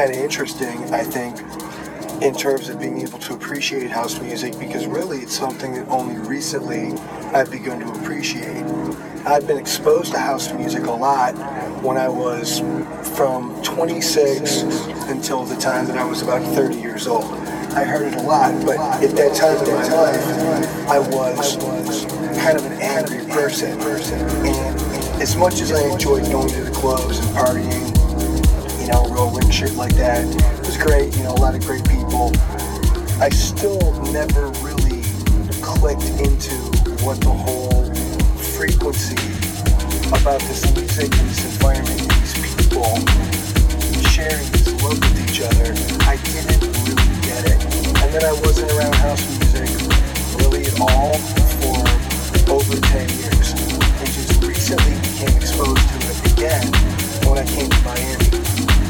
kind of interesting, I think, in terms of being able to appreciate house music because really it's something that only recently I've begun to appreciate. I've been exposed to house music a lot when I was from 26 until the time that I was about 30 years old. I heard it a lot, but at that time in my life, I was kind of an angry person. And as much as I enjoyed going to the clubs and partying, know, rolling shit like that, it was great, you know, a lot of great people. I still never really clicked into what the whole frequency about this music and this environment and these people sharing this love with each other. I didn't really get it. And then I wasn't around house music really at all for over 10 years. And just recently became exposed to it again when I came to Miami.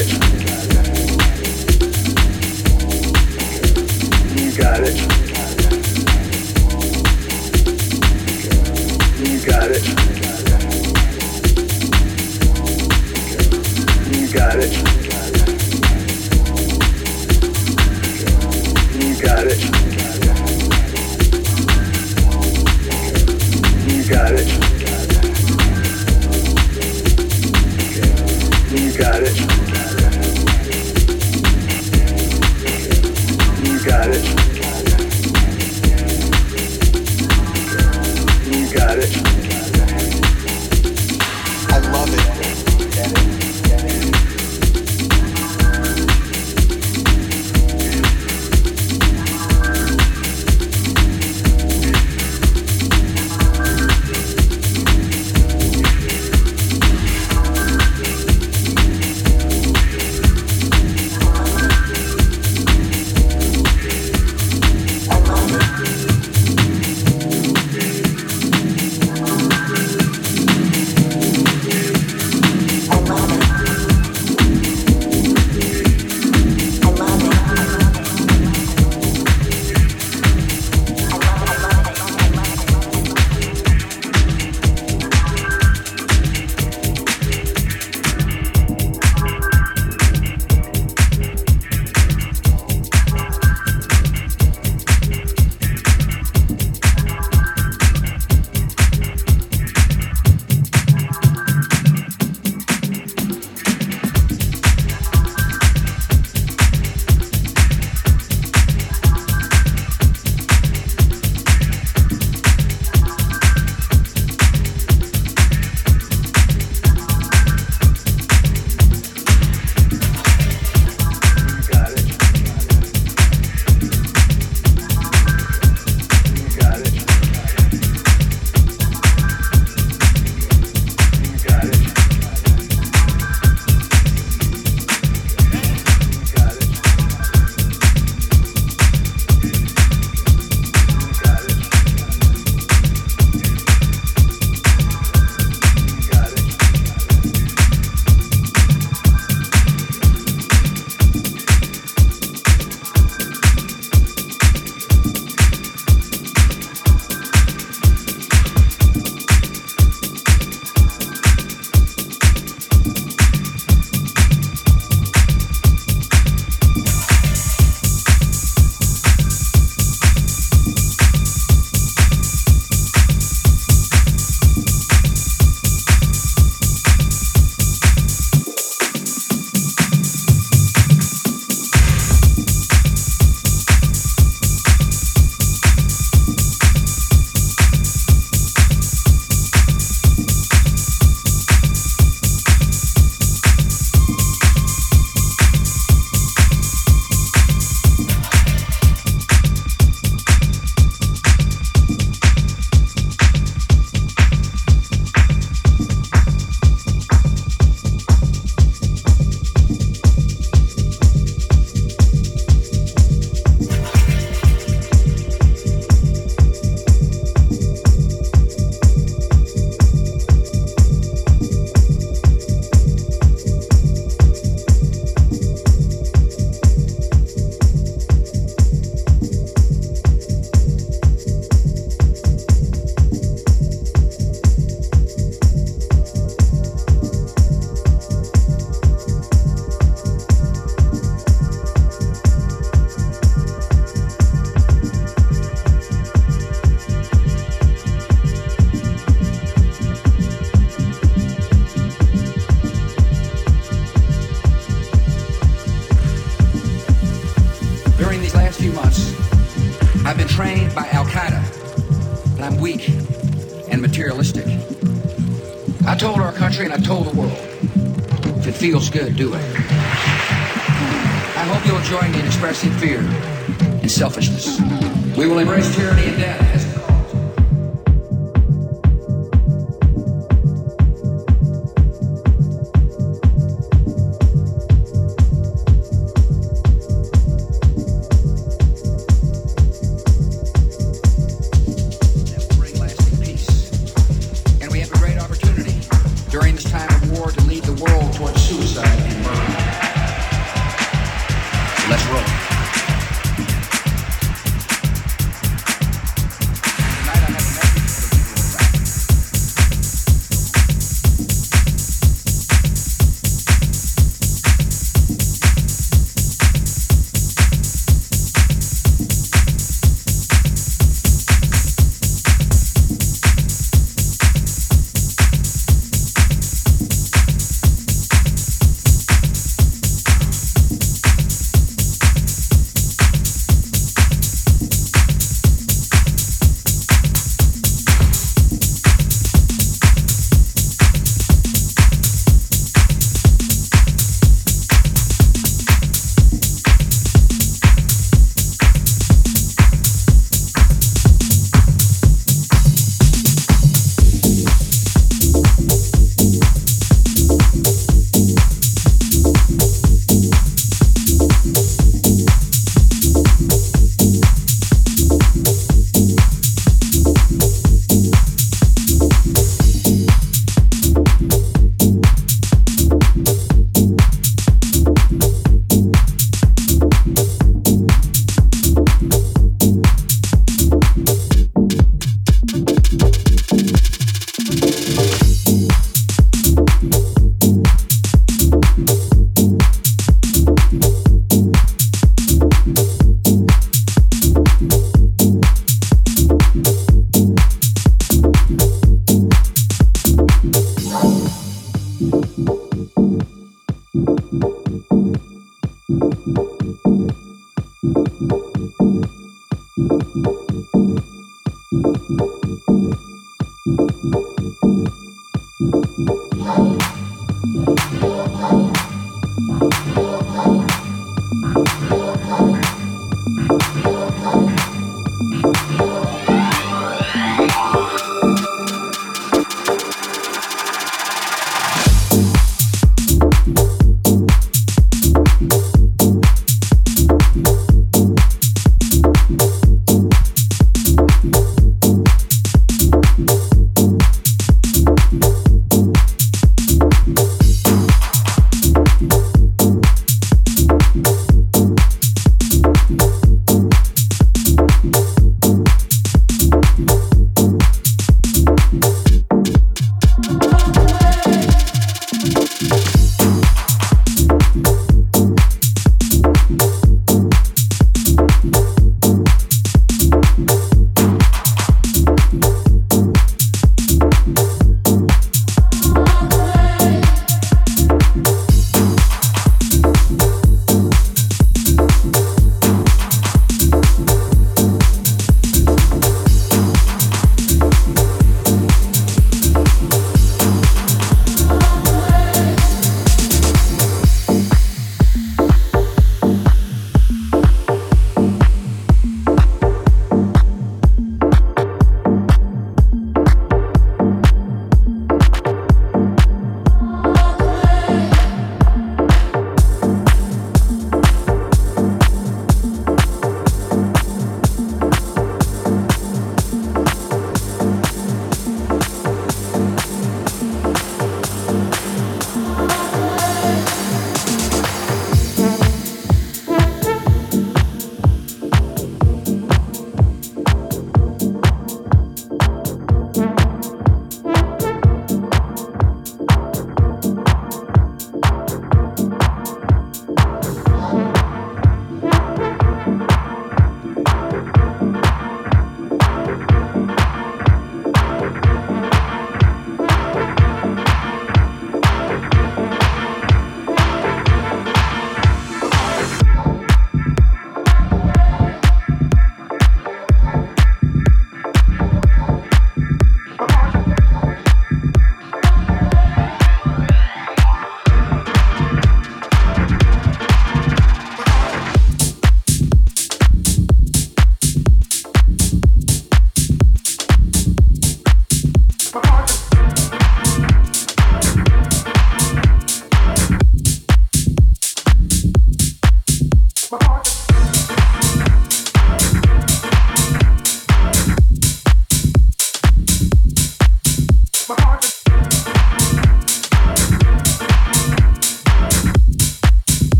it.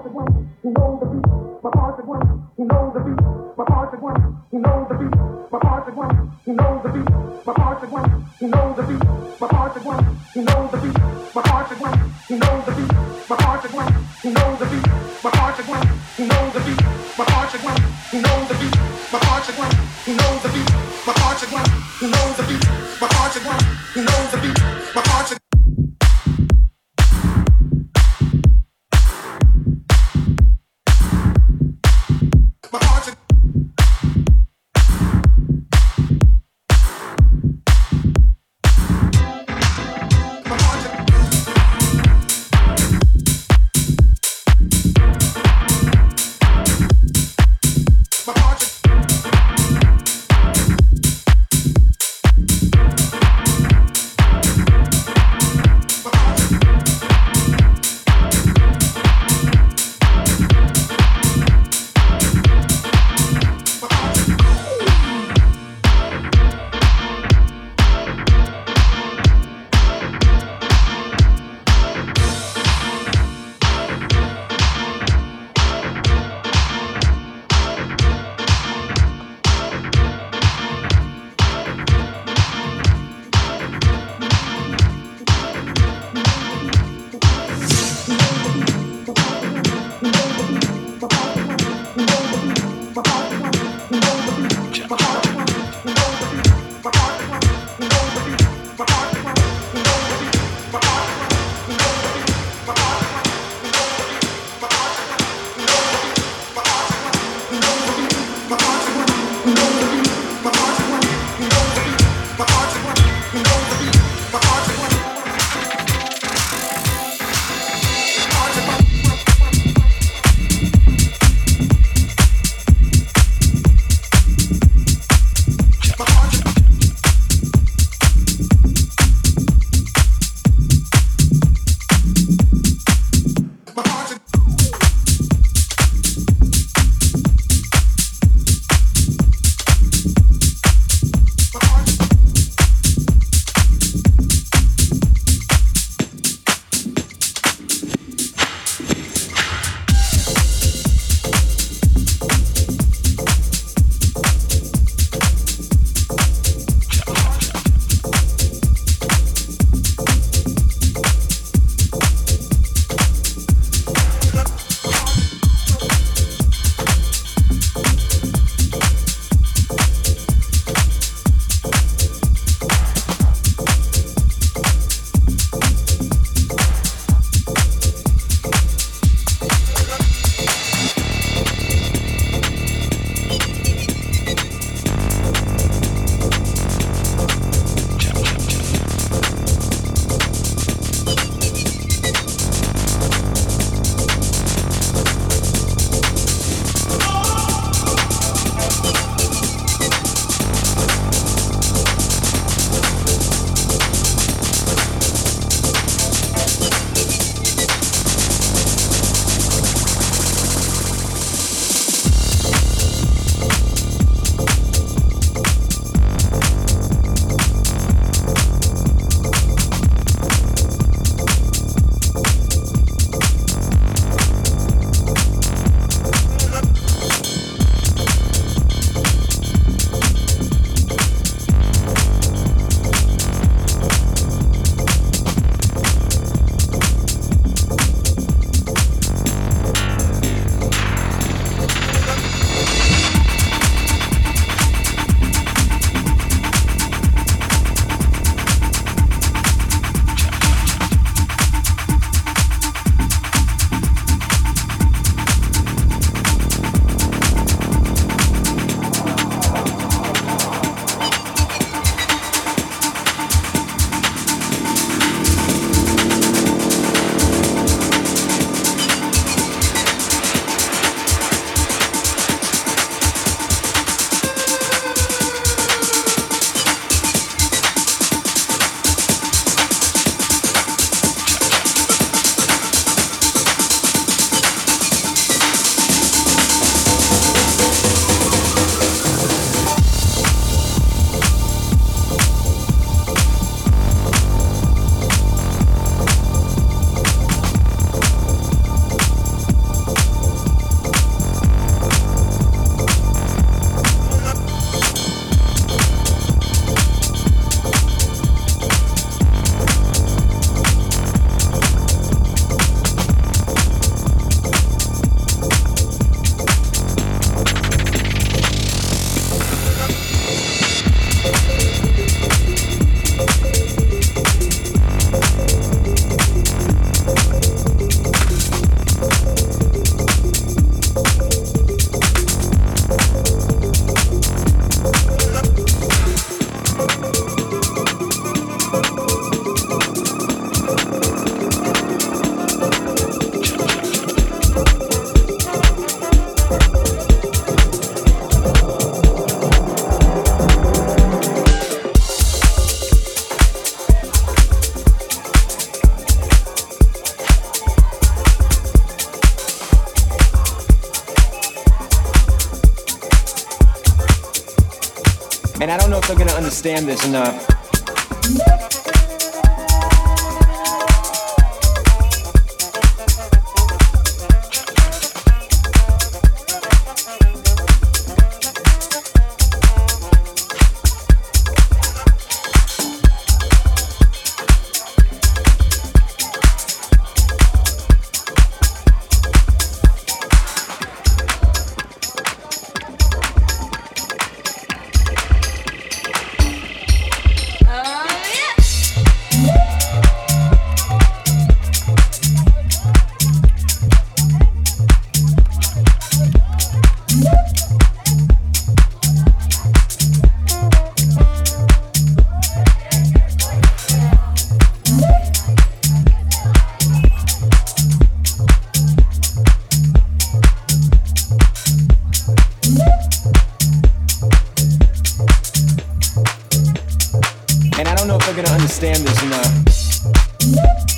heart is one who knows the beat. My heart is one if they're gonna understand this. And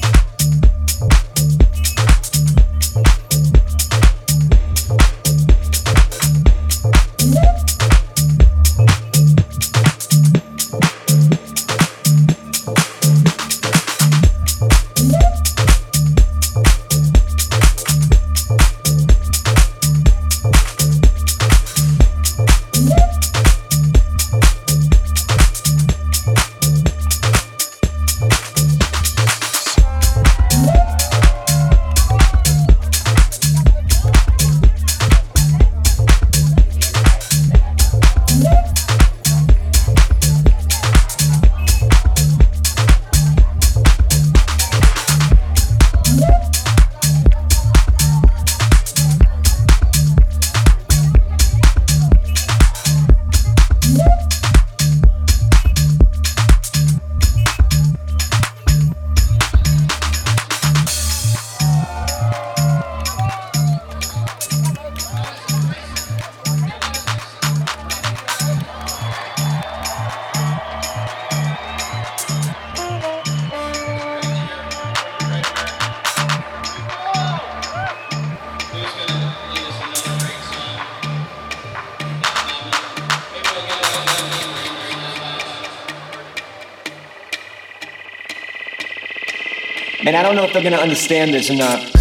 I don't know if they're going to understand this or not.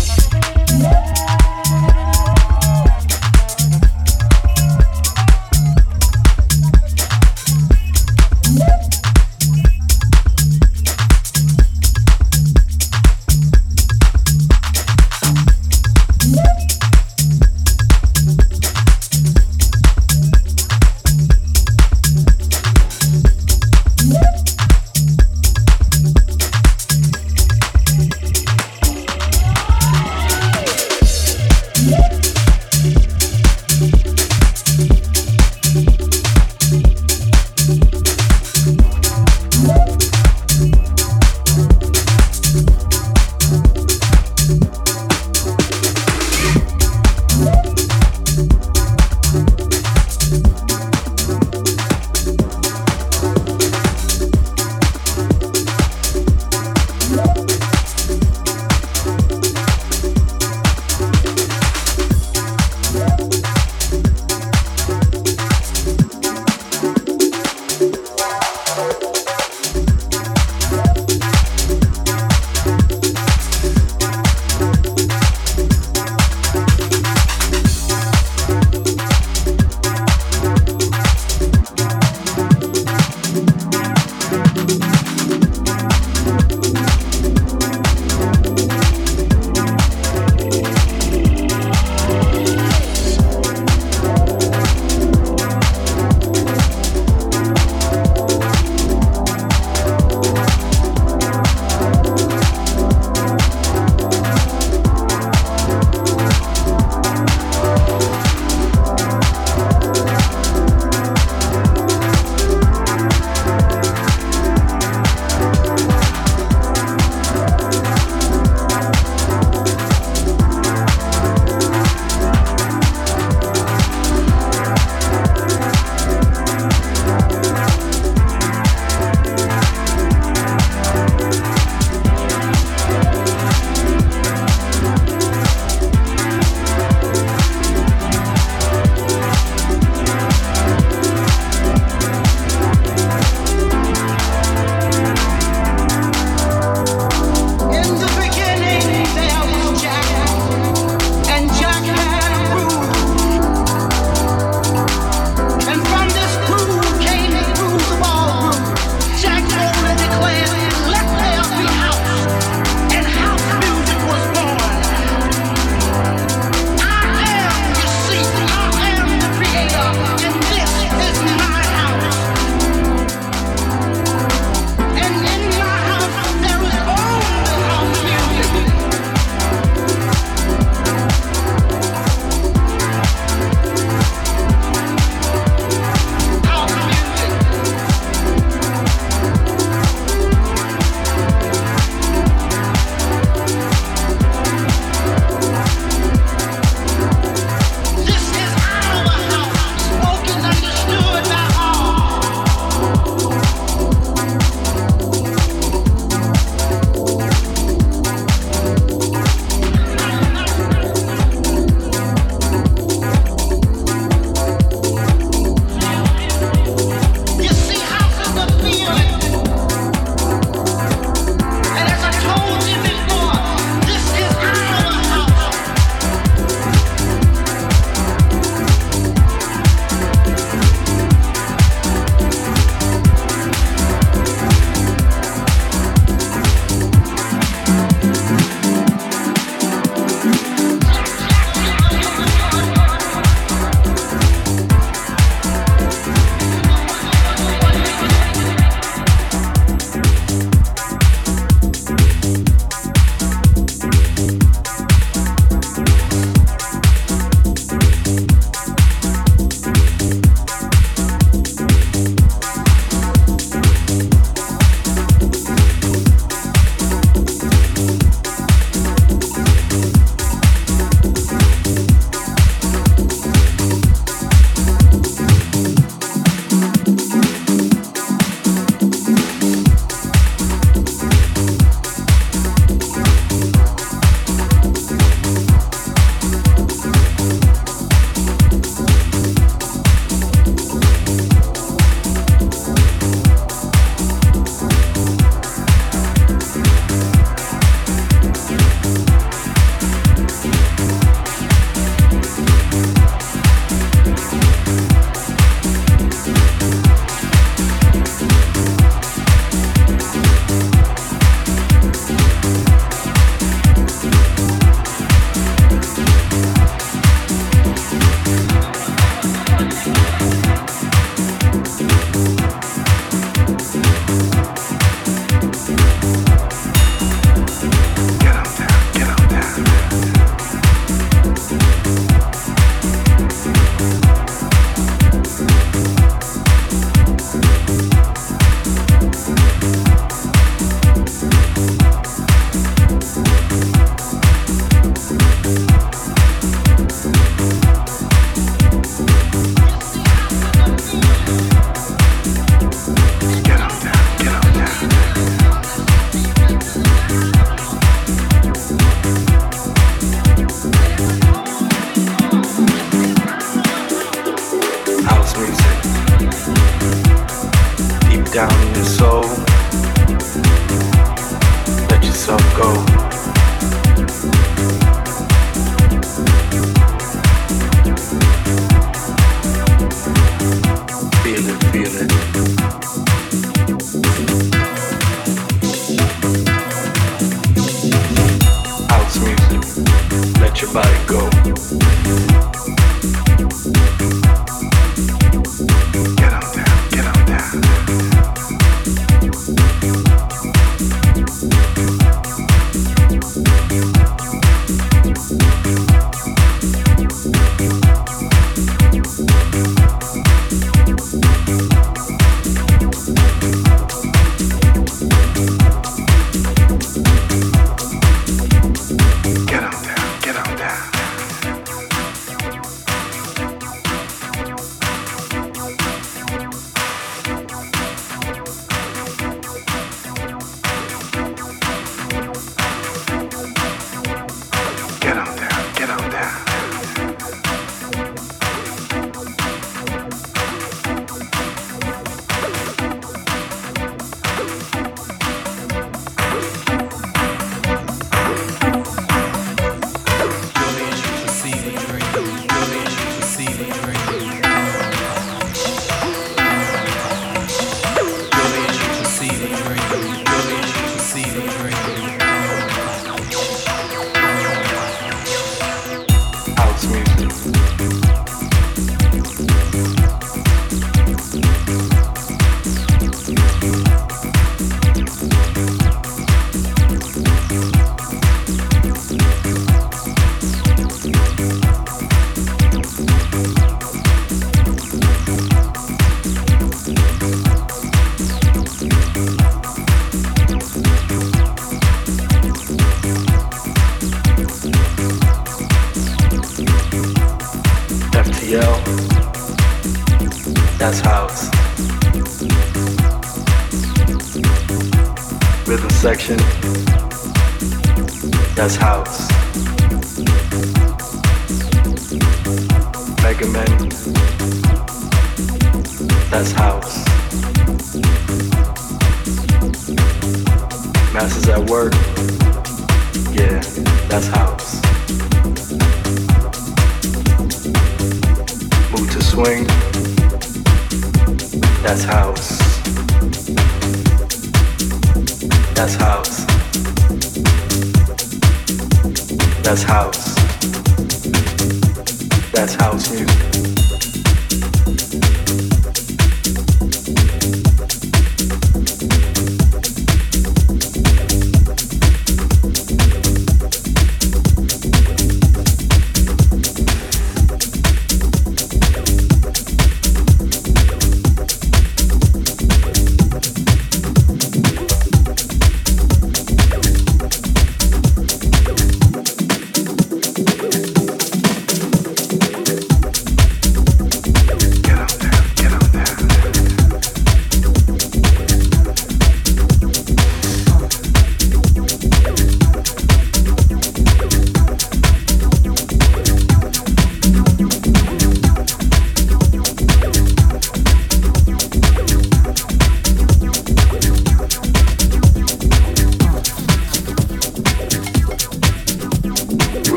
dance.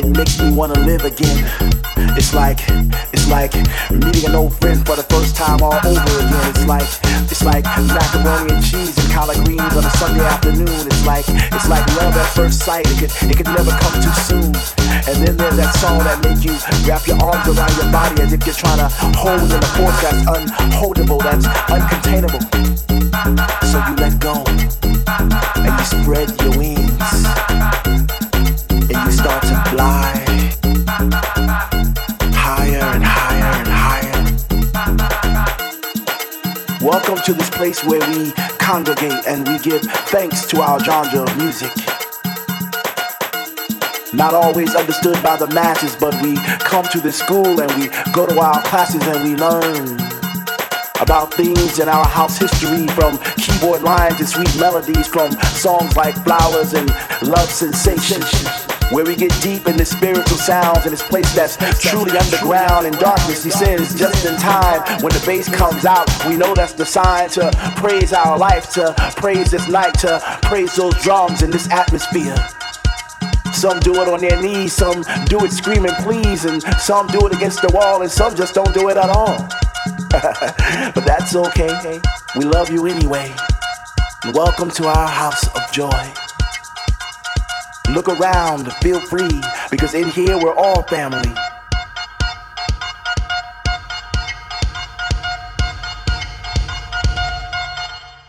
It makes me wanna live again. It's like it's like meeting an old friend for the first time all over again. It's like it's like macaroni and cheese and collard greens on a Sunday afternoon. It's like it's like love at first sight. It could it could never come too soon. And then there's that song that make you wrap your arms around your body as if you're trying to hold in a force that's unholdable, that's uncontainable. So you let go and you spread your wings Welcome to this place where we congregate and we give thanks to our genre of music. Not always understood by the masses, but we come to the school and we go to our classes and we learn about things in our house history from keyboard lines and sweet melodies from songs like Flowers and Love Sensation. Where we get deep in the spiritual sounds in this place that's truly underground in darkness descends just in time. When the bass comes out, we know that's the sign to praise our life, to praise this night, to praise those drums in this atmosphere. Some do it on their knees, some do it screaming please, and some do it against the wall, and some just don't do it at all. but that's okay. We love you anyway. Welcome to our house of joy. Look around, feel free, because in here we're all family.